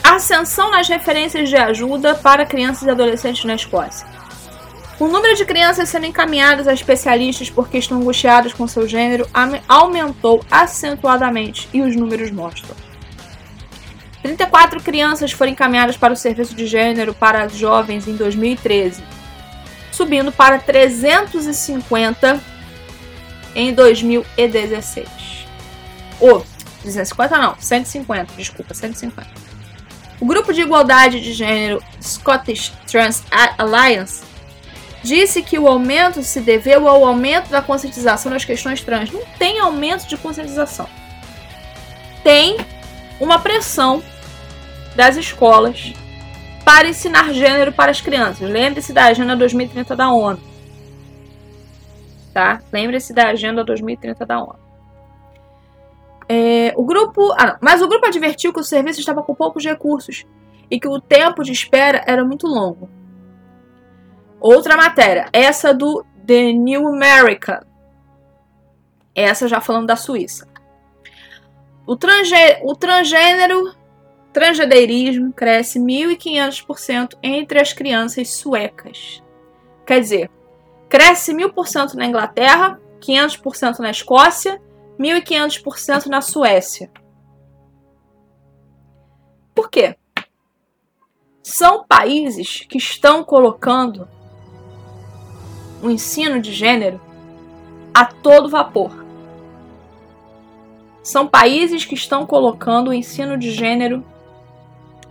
Ascensão nas referências de ajuda para crianças e adolescentes na Escócia. O número de crianças sendo encaminhadas a especialistas porque estão angustiadas com seu gênero aumentou acentuadamente e os números mostram. 34 crianças foram encaminhadas para o serviço de gênero para jovens em 2013, subindo para 350 em 2016. Ou, oh, 250 não, 150, desculpa, 150. O grupo de igualdade de gênero Scottish Trans Alliance disse que o aumento se deveu ao aumento da conscientização das questões trans. Não tem aumento de conscientização. Tem uma pressão das escolas para ensinar gênero para as crianças. Lembre-se da Agenda 2030 da ONU. Tá? Lembre-se da Agenda 2030 da ONU. É, o grupo, ah, mas o grupo advertiu que o serviço estava com poucos recursos e que o tempo de espera era muito longo. Outra matéria, essa do The New American. Essa já falando da Suíça. O, transgê o transgênero, transgedeirismo cresce 1.500% entre as crianças suecas. Quer dizer, cresce 1.000% na Inglaterra, 500% na Escócia, 1.500% na Suécia. Por quê? São países que estão colocando o ensino de gênero a todo vapor. São países que estão colocando o ensino de gênero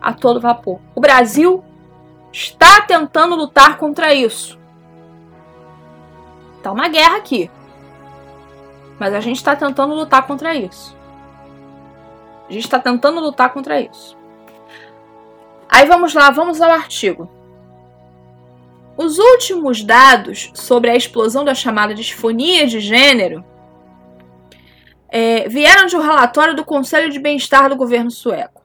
a todo vapor. O Brasil está tentando lutar contra isso. Tá uma guerra aqui. Mas a gente está tentando lutar contra isso. A gente está tentando lutar contra isso. Aí vamos lá, vamos ao artigo. Os últimos dados sobre a explosão da chamada disfonia de gênero é, vieram de um relatório do Conselho de Bem-Estar do governo sueco.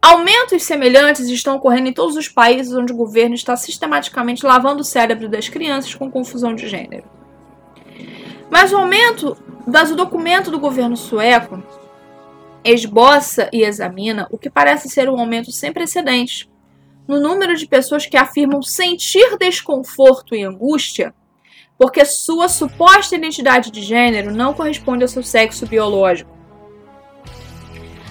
Aumentos semelhantes estão ocorrendo em todos os países onde o governo está sistematicamente lavando o cérebro das crianças com confusão de gênero. Mas o aumento, mas o documento do governo sueco esboça e examina o que parece ser um aumento sem precedentes no número de pessoas que afirmam sentir desconforto e angústia porque sua suposta identidade de gênero não corresponde ao seu sexo biológico.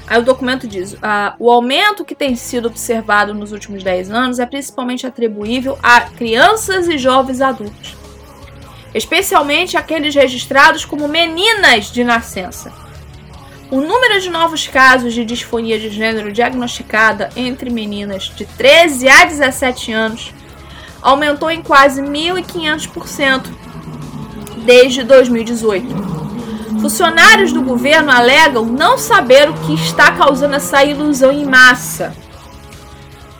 Aí o documento diz: ah, o aumento que tem sido observado nos últimos 10 anos é principalmente atribuível a crianças e jovens adultos, especialmente aqueles registrados como meninas de nascença o número de novos casos de disfonia de gênero diagnosticada entre meninas de 13 a 17 anos aumentou em quase 1.500% desde 2018. Funcionários do governo alegam não saber o que está causando essa ilusão em massa.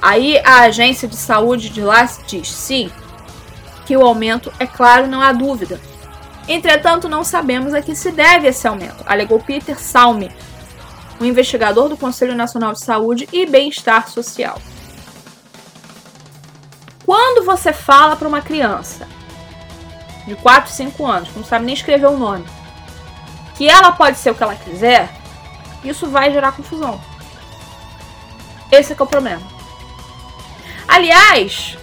Aí a agência de saúde de lá diz sim, que o aumento é claro, não há dúvida Entretanto, não sabemos a que se deve esse aumento, alegou Peter Salme, um investigador do Conselho Nacional de Saúde e Bem-Estar Social. Quando você fala para uma criança de 4, 5 anos, que não sabe nem escrever o nome, que ela pode ser o que ela quiser, isso vai gerar confusão. Esse é, é o problema. Aliás,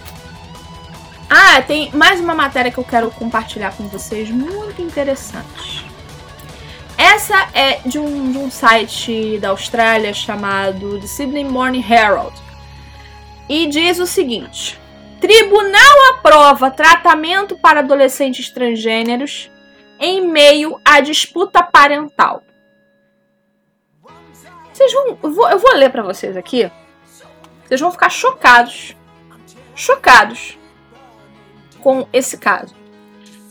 ah, tem mais uma matéria que eu quero compartilhar com vocês, muito interessante. Essa é de um, de um site da Austrália chamado The Sydney Morning Herald. E diz o seguinte: Tribunal aprova tratamento para adolescentes transgêneros em meio à disputa parental. Vocês vão, vou, eu vou ler para vocês aqui. Vocês vão ficar chocados, chocados com esse caso.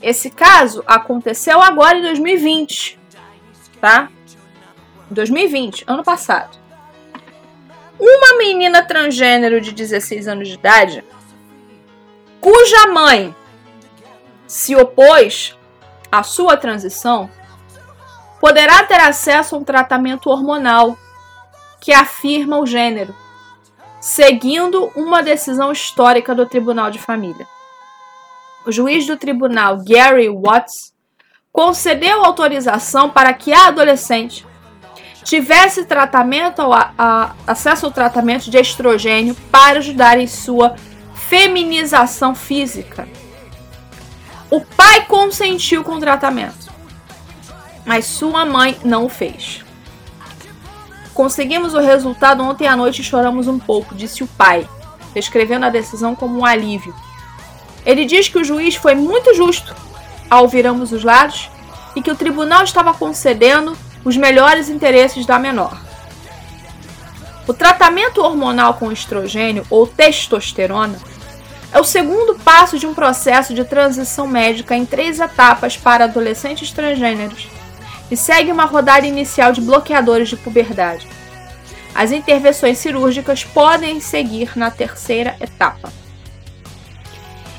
Esse caso aconteceu agora em 2020, tá? 2020, ano passado. Uma menina transgênero de 16 anos de idade, cuja mãe se opôs à sua transição, poderá ter acesso a um tratamento hormonal que afirma o gênero, seguindo uma decisão histórica do Tribunal de Família juiz do tribunal Gary Watts concedeu autorização para que a adolescente tivesse tratamento a, a, acesso ao tratamento de estrogênio para ajudar em sua feminização física. O pai consentiu com o tratamento, mas sua mãe não o fez. Conseguimos o resultado ontem à noite e choramos um pouco, disse o pai, descrevendo a decisão como um alívio ele diz que o juiz foi muito justo ao ouvir ambos os lados e que o tribunal estava concedendo os melhores interesses da menor. O tratamento hormonal com estrogênio ou testosterona é o segundo passo de um processo de transição médica em três etapas para adolescentes transgêneros e segue uma rodada inicial de bloqueadores de puberdade. As intervenções cirúrgicas podem seguir na terceira etapa.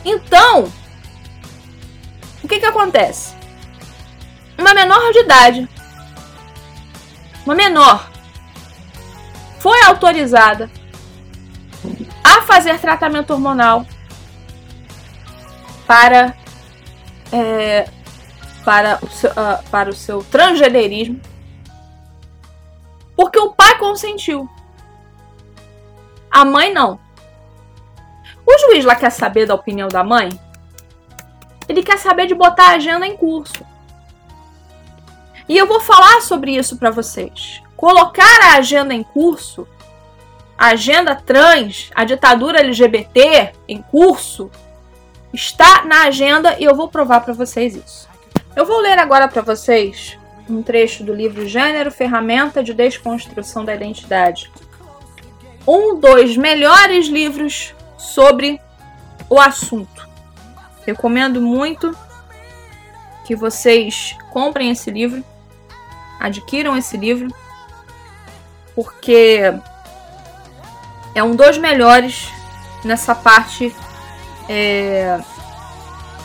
Então, o que que acontece? Uma menor de idade, uma menor, foi autorizada a fazer tratamento hormonal para é, para, o seu, uh, para o seu transgenerismo porque o pai consentiu. A mãe não. O juiz lá quer saber da opinião da mãe? Ele quer saber de botar a agenda em curso. E eu vou falar sobre isso para vocês. Colocar a agenda em curso, a agenda trans, a ditadura LGBT em curso, está na agenda e eu vou provar para vocês isso. Eu vou ler agora para vocês um trecho do livro Gênero, Ferramenta de Desconstrução da Identidade. Um dos melhores livros sobre o assunto. Recomendo muito que vocês comprem esse livro, adquiram esse livro, porque é um dos melhores nessa parte é,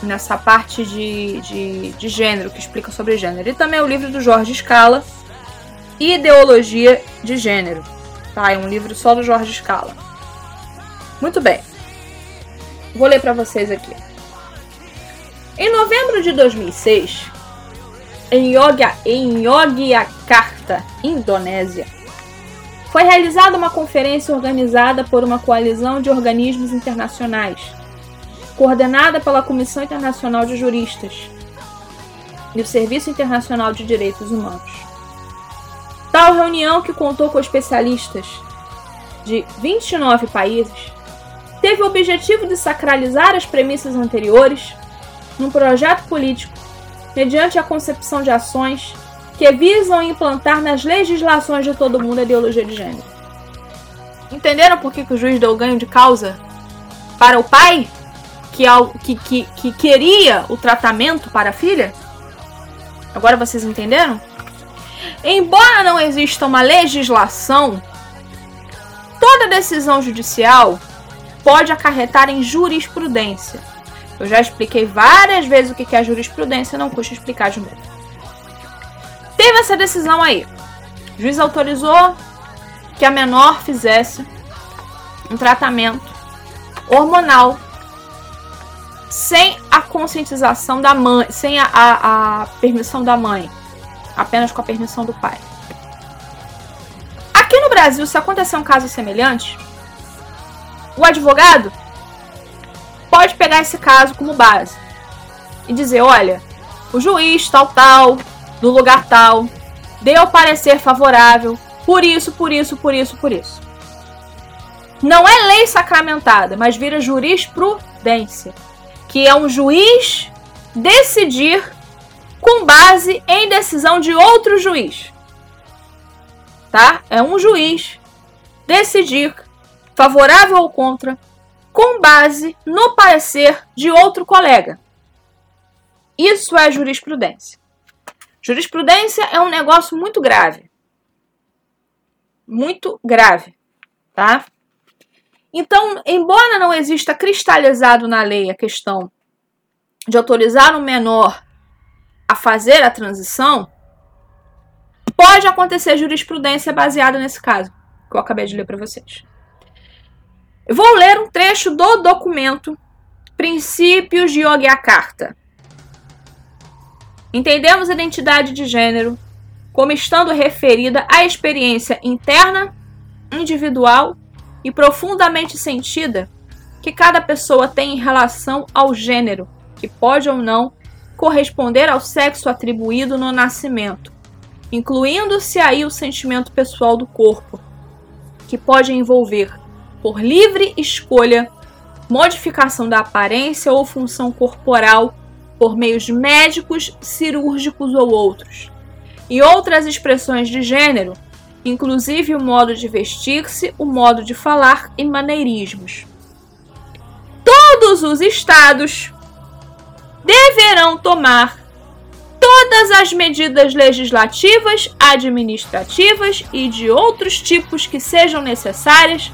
nessa parte de, de, de, gênero, que explica sobre gênero. E também é o livro do Jorge Scala, Ideologia de Gênero. Tá? É um livro só do Jorge Scala. Muito bem. Vou ler para vocês aqui. Em novembro de 2006, em, Yogyakarta, Indonésia, foi realizada uma conferência organizada por uma coalizão de organismos internacionais, coordenada pela Comissão Internacional de Juristas e o Serviço Internacional de Direitos Humanos. Tal reunião, que contou com especialistas de 29 países, teve o objetivo de sacralizar as premissas anteriores num projeto político mediante a concepção de ações que visam implantar nas legislações de todo mundo a ideologia de gênero. Entenderam por que, que o juiz deu ganho de causa para o pai que, que, que, que queria o tratamento para a filha? Agora vocês entenderam? Embora não exista uma legislação, toda decisão judicial pode acarretar em jurisprudência. Eu já expliquei várias vezes o que é jurisprudência, não custa explicar de novo. Teve essa decisão aí. O juiz autorizou que a menor fizesse um tratamento hormonal sem a conscientização da mãe, sem a, a, a permissão da mãe, apenas com a permissão do pai. Brasil, se acontecer um caso semelhante, o advogado pode pegar esse caso como base e dizer: olha, o juiz tal, tal, do lugar tal, deu parecer favorável por isso, por isso, por isso, por isso. Não é lei sacramentada, mas vira jurisprudência, que é um juiz decidir com base em decisão de outro juiz. Tá? É um juiz decidir favorável ou contra com base no parecer de outro colega. Isso é jurisprudência. Jurisprudência é um negócio muito grave. Muito grave, tá? Então, embora não exista cristalizado na lei a questão de autorizar um menor a fazer a transição, pode acontecer jurisprudência baseada nesse caso que eu acabei de ler para vocês. Vou ler um trecho do documento Princípios de Yogyakarta. Entendemos a identidade de gênero como estando referida à experiência interna, individual e profundamente sentida que cada pessoa tem em relação ao gênero, que pode ou não corresponder ao sexo atribuído no nascimento, incluindo-se aí o sentimento pessoal do corpo, que pode envolver por livre escolha, modificação da aparência ou função corporal por meios médicos, cirúrgicos ou outros, e outras expressões de gênero, inclusive o modo de vestir-se, o modo de falar e maneirismos. Todos os estados deverão tomar todas as medidas legislativas, administrativas e de outros tipos que sejam necessárias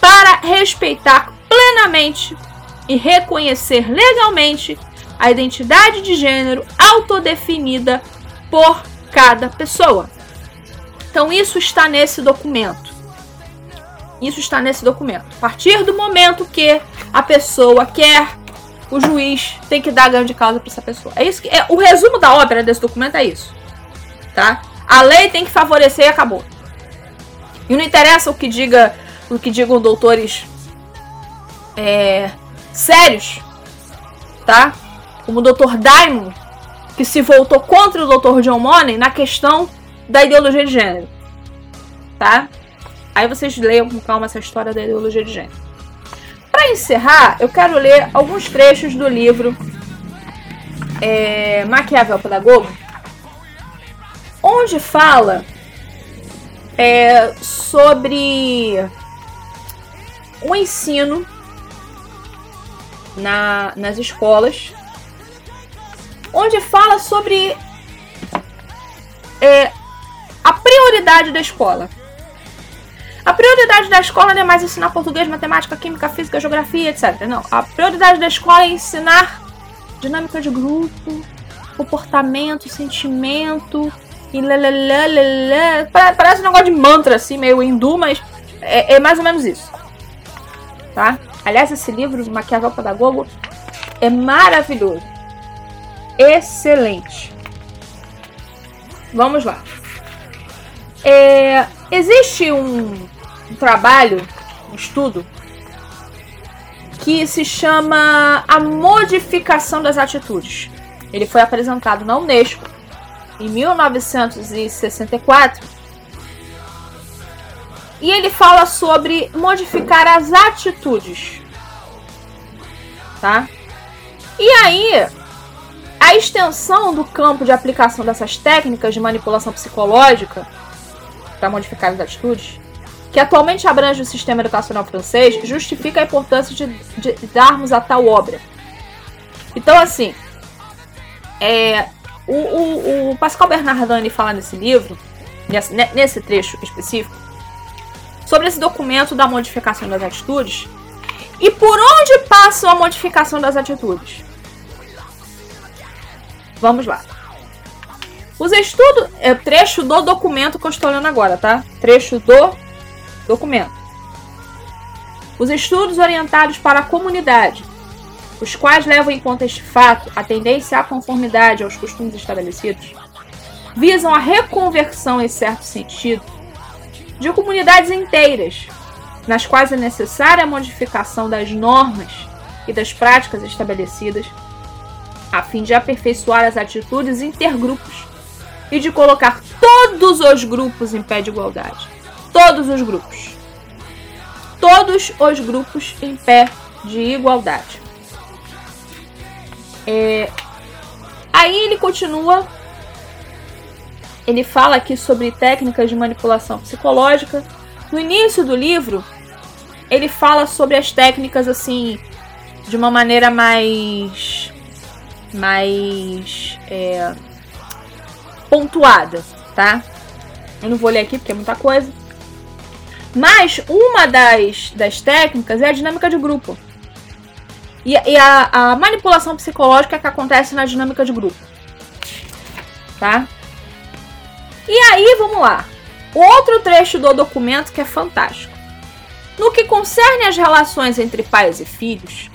para respeitar plenamente e reconhecer legalmente a identidade de gênero autodefinida por cada pessoa. Então, isso está nesse documento. Isso está nesse documento. A partir do momento que a pessoa quer, o juiz tem que dar ganho de causa para essa pessoa. É isso que é o resumo da ópera desse documento é isso, tá? A lei tem que favorecer e acabou. E não interessa o que diga o que digam doutores é, sérios, tá? Como o Dr. Diamond, que se voltou contra o Dr. John Money na questão da ideologia de gênero, tá? Aí vocês leiam com calma essa história da ideologia de gênero. Para encerrar, eu quero ler alguns trechos do livro é, Maquiavel Pedagogo, onde fala é, sobre o ensino na, nas escolas, onde fala sobre é, a prioridade da escola. A prioridade da escola não é mais ensinar português, matemática, química, física, geografia, etc. Não. A prioridade da escola é ensinar dinâmica de grupo, comportamento, sentimento e lelelelele. Parece um negócio de mantra, assim, meio hindu, mas é, é mais ou menos isso tá? Aliás, esse livro, Maquiavel Pedagogo, é maravilhoso. Excelente. Vamos lá. É, existe um, um trabalho, um estudo, que se chama A Modificação das Atitudes. Ele foi apresentado na Unesco em 1964 e ele fala sobre modificar as atitudes. Tá? E aí, a extensão do campo de aplicação dessas técnicas de manipulação psicológica para modificar as atitudes, que atualmente abrange o sistema educacional francês, justifica a importância de, de darmos a tal obra. Então, assim, é, o, o, o Pascal Bernardani fala nesse livro, nesse, nesse trecho específico, sobre esse documento da modificação das atitudes e por onde passa a modificação das atitudes. Vamos lá. Os estudos. É trecho do documento que eu estou lendo agora, tá? Trecho do documento. Os estudos orientados para a comunidade, os quais levam em conta este fato, a tendência à conformidade aos costumes estabelecidos, visam a reconversão em certo sentido de comunidades inteiras, nas quais é necessária a modificação das normas e das práticas estabelecidas, a fim de aperfeiçoar as atitudes intergrupos e de colocar todos os grupos em pé de igualdade. Todos os grupos. Todos os grupos em pé de igualdade. É... Aí ele continua. Ele fala aqui sobre técnicas de manipulação psicológica. No início do livro, ele fala sobre as técnicas assim de uma maneira mais mais é, pontuada, tá? Eu não vou ler aqui porque é muita coisa. Mas uma das, das técnicas é a dinâmica de grupo. E, e a, a, manipulação psicológica que acontece na dinâmica de grupo. Tá? E aí, vamos lá. Outro trecho do documento que é fantástico. No que concerne às relações entre pais e filhos,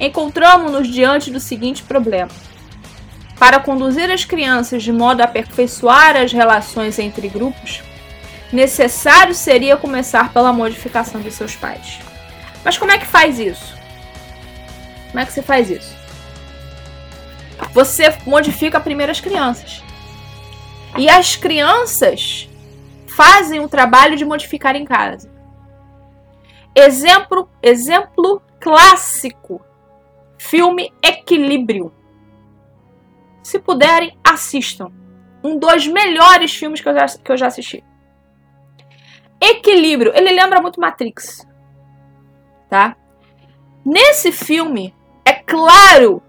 encontramos-nos diante do seguinte problema. Para conduzir as crianças de modo a aperfeiçoar as relações entre grupos, necessário seria começar pela modificação de seus pais. Mas como é que faz isso? Como é que você faz isso? Você modifica primeiro as crianças. E as crianças fazem o trabalho de modificar em casa. Exemplo, exemplo clássico. Filme Equilíbrio. Se puderem, assistam. Um dos melhores filmes que eu já, que eu já assisti. Equilíbrio. Ele lembra muito Matrix. Tá? Nesse filme, é claro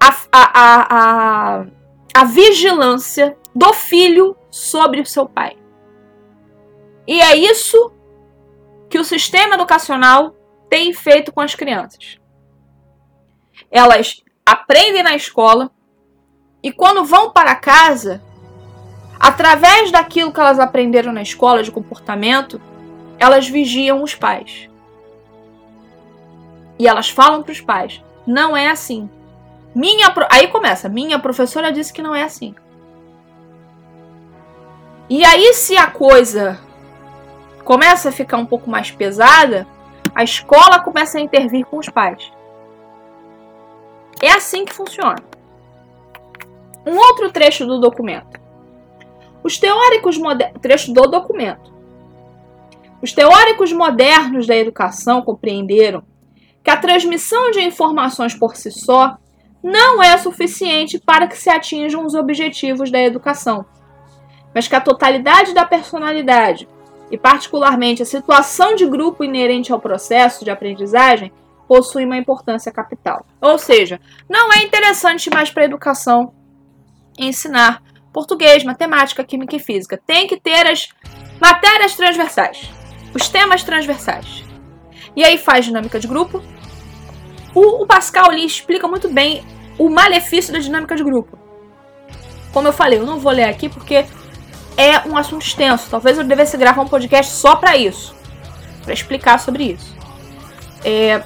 a, a, a, a, a vigilância do filho sobre o seu pai. E é isso que o sistema educacional tem feito com as crianças. Elas aprendem na escola e quando vão para casa, através daquilo que elas aprenderam na escola de comportamento, elas vigiam os pais. E elas falam para os pais: não é assim. Minha pro... Aí começa: minha professora disse que não é assim. E aí, se a coisa começa a ficar um pouco mais pesada, a escola começa a intervir com os pais. É assim que funciona. Um outro trecho do documento. Os teóricos modernos. Trecho do documento. Os teóricos modernos da educação compreenderam que a transmissão de informações por si só não é suficiente para que se atinjam os objetivos da educação, mas que a totalidade da personalidade, e particularmente a situação de grupo inerente ao processo de aprendizagem, possui uma importância capital. Ou seja, não é interessante mais para a educação ensinar português, matemática, química e física. Tem que ter as matérias transversais, os temas transversais. E aí faz dinâmica de grupo. O, o Pascal ali explica muito bem o malefício da dinâmica de grupo. Como eu falei, eu não vou ler aqui porque é um assunto extenso. Talvez eu devesse gravar um podcast só para isso, para explicar sobre isso. É,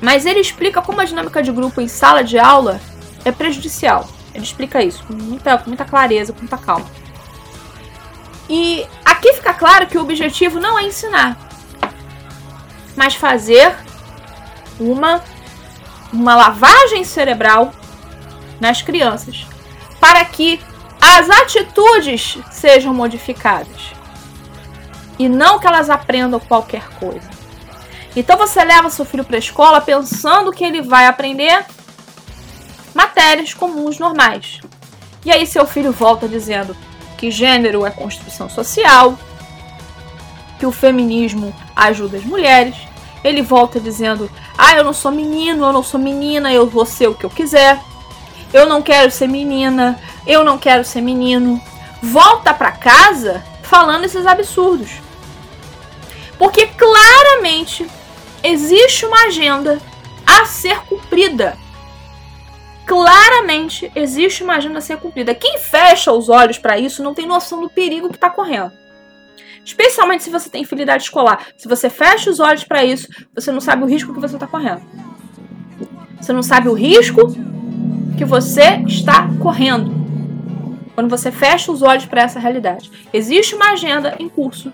mas ele explica como a dinâmica de grupo em sala de aula é prejudicial. Ele explica isso com muita, com muita clareza, com muita calma. E aqui fica claro que o objetivo não é ensinar, mas fazer uma, uma lavagem cerebral nas crianças para que as atitudes sejam modificadas e não que elas aprendam qualquer coisa. Então você leva seu filho para a escola pensando que ele vai aprender matérias comuns normais. E aí seu filho volta dizendo que gênero é construção social, que o feminismo ajuda as mulheres. Ele volta dizendo: "Ah, eu não sou menino, eu não sou menina, eu vou ser o que eu quiser. Eu não quero ser menina, eu não quero ser menino". Volta para casa falando esses absurdos. Porque claramente existe uma agenda a ser cumprida. Claramente existe uma agenda a ser cumprida. Quem fecha os olhos para isso não tem noção do perigo que está correndo. Especialmente se você tem fidelidade escolar. Se você fecha os olhos para isso, você não sabe o risco que você está correndo. Você não sabe o risco que você está correndo. Quando você fecha os olhos para essa realidade. Existe uma agenda em curso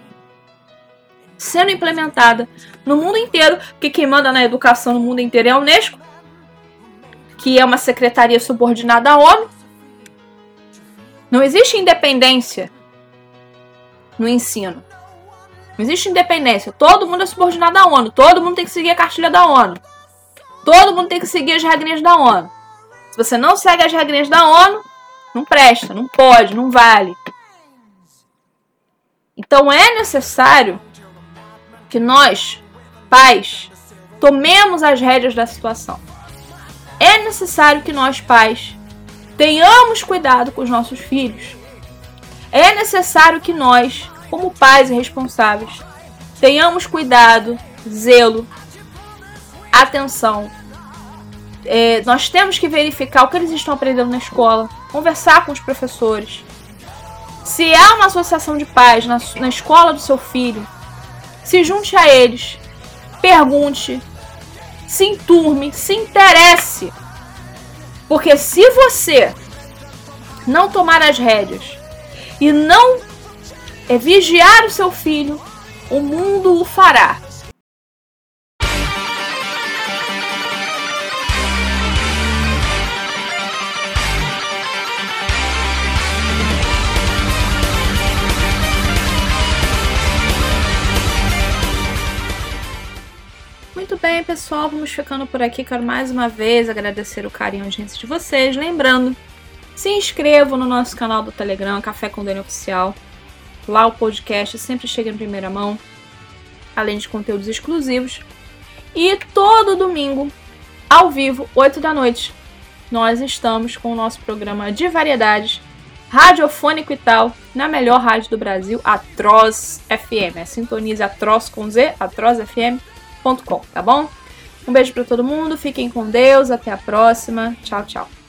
sendo implementada no mundo inteiro, porque quem manda na educação no mundo inteiro é a Unesco, que é uma secretaria subordinada à ONU. Não existe independência no ensino. Não existe independência. Todo mundo é subordinado à ONU. Todo mundo tem que seguir a cartilha da ONU. Todo mundo tem que seguir as regrinhas da ONU. Se você não segue as regrinhas da ONU, não presta, não pode, não vale. Então é necessário que nós, pais, tomemos as rédeas da situação. É necessário que nós, pais, tenhamos cuidado com os nossos filhos. É necessário que nós, como pais e responsáveis, tenhamos cuidado, zelo, atenção. É, nós temos que verificar o que eles estão aprendendo na escola, conversar com os professores. Se há uma associação de pais na, na escola do seu filho, se junte a eles, pergunte, se enturme, se interesse. Porque se você não tomar as rédeas e não é, vigiar o seu filho, o mundo o fará. bem, pessoal, vamos ficando por aqui. Quero mais uma vez agradecer o carinho e audiência de vocês. Lembrando, se inscrevam no nosso canal do Telegram, Café com Dani Oficial. Lá o podcast sempre chega em primeira mão, além de conteúdos exclusivos. E todo domingo, ao vivo, 8 da noite, nós estamos com o nosso programa de variedades, radiofônico e tal, na melhor rádio do Brasil, Atroz FM. É sintonize Atroz com Z, Atroz FM tá bom? Um beijo para todo mundo, fiquem com Deus, até a próxima. Tchau, tchau.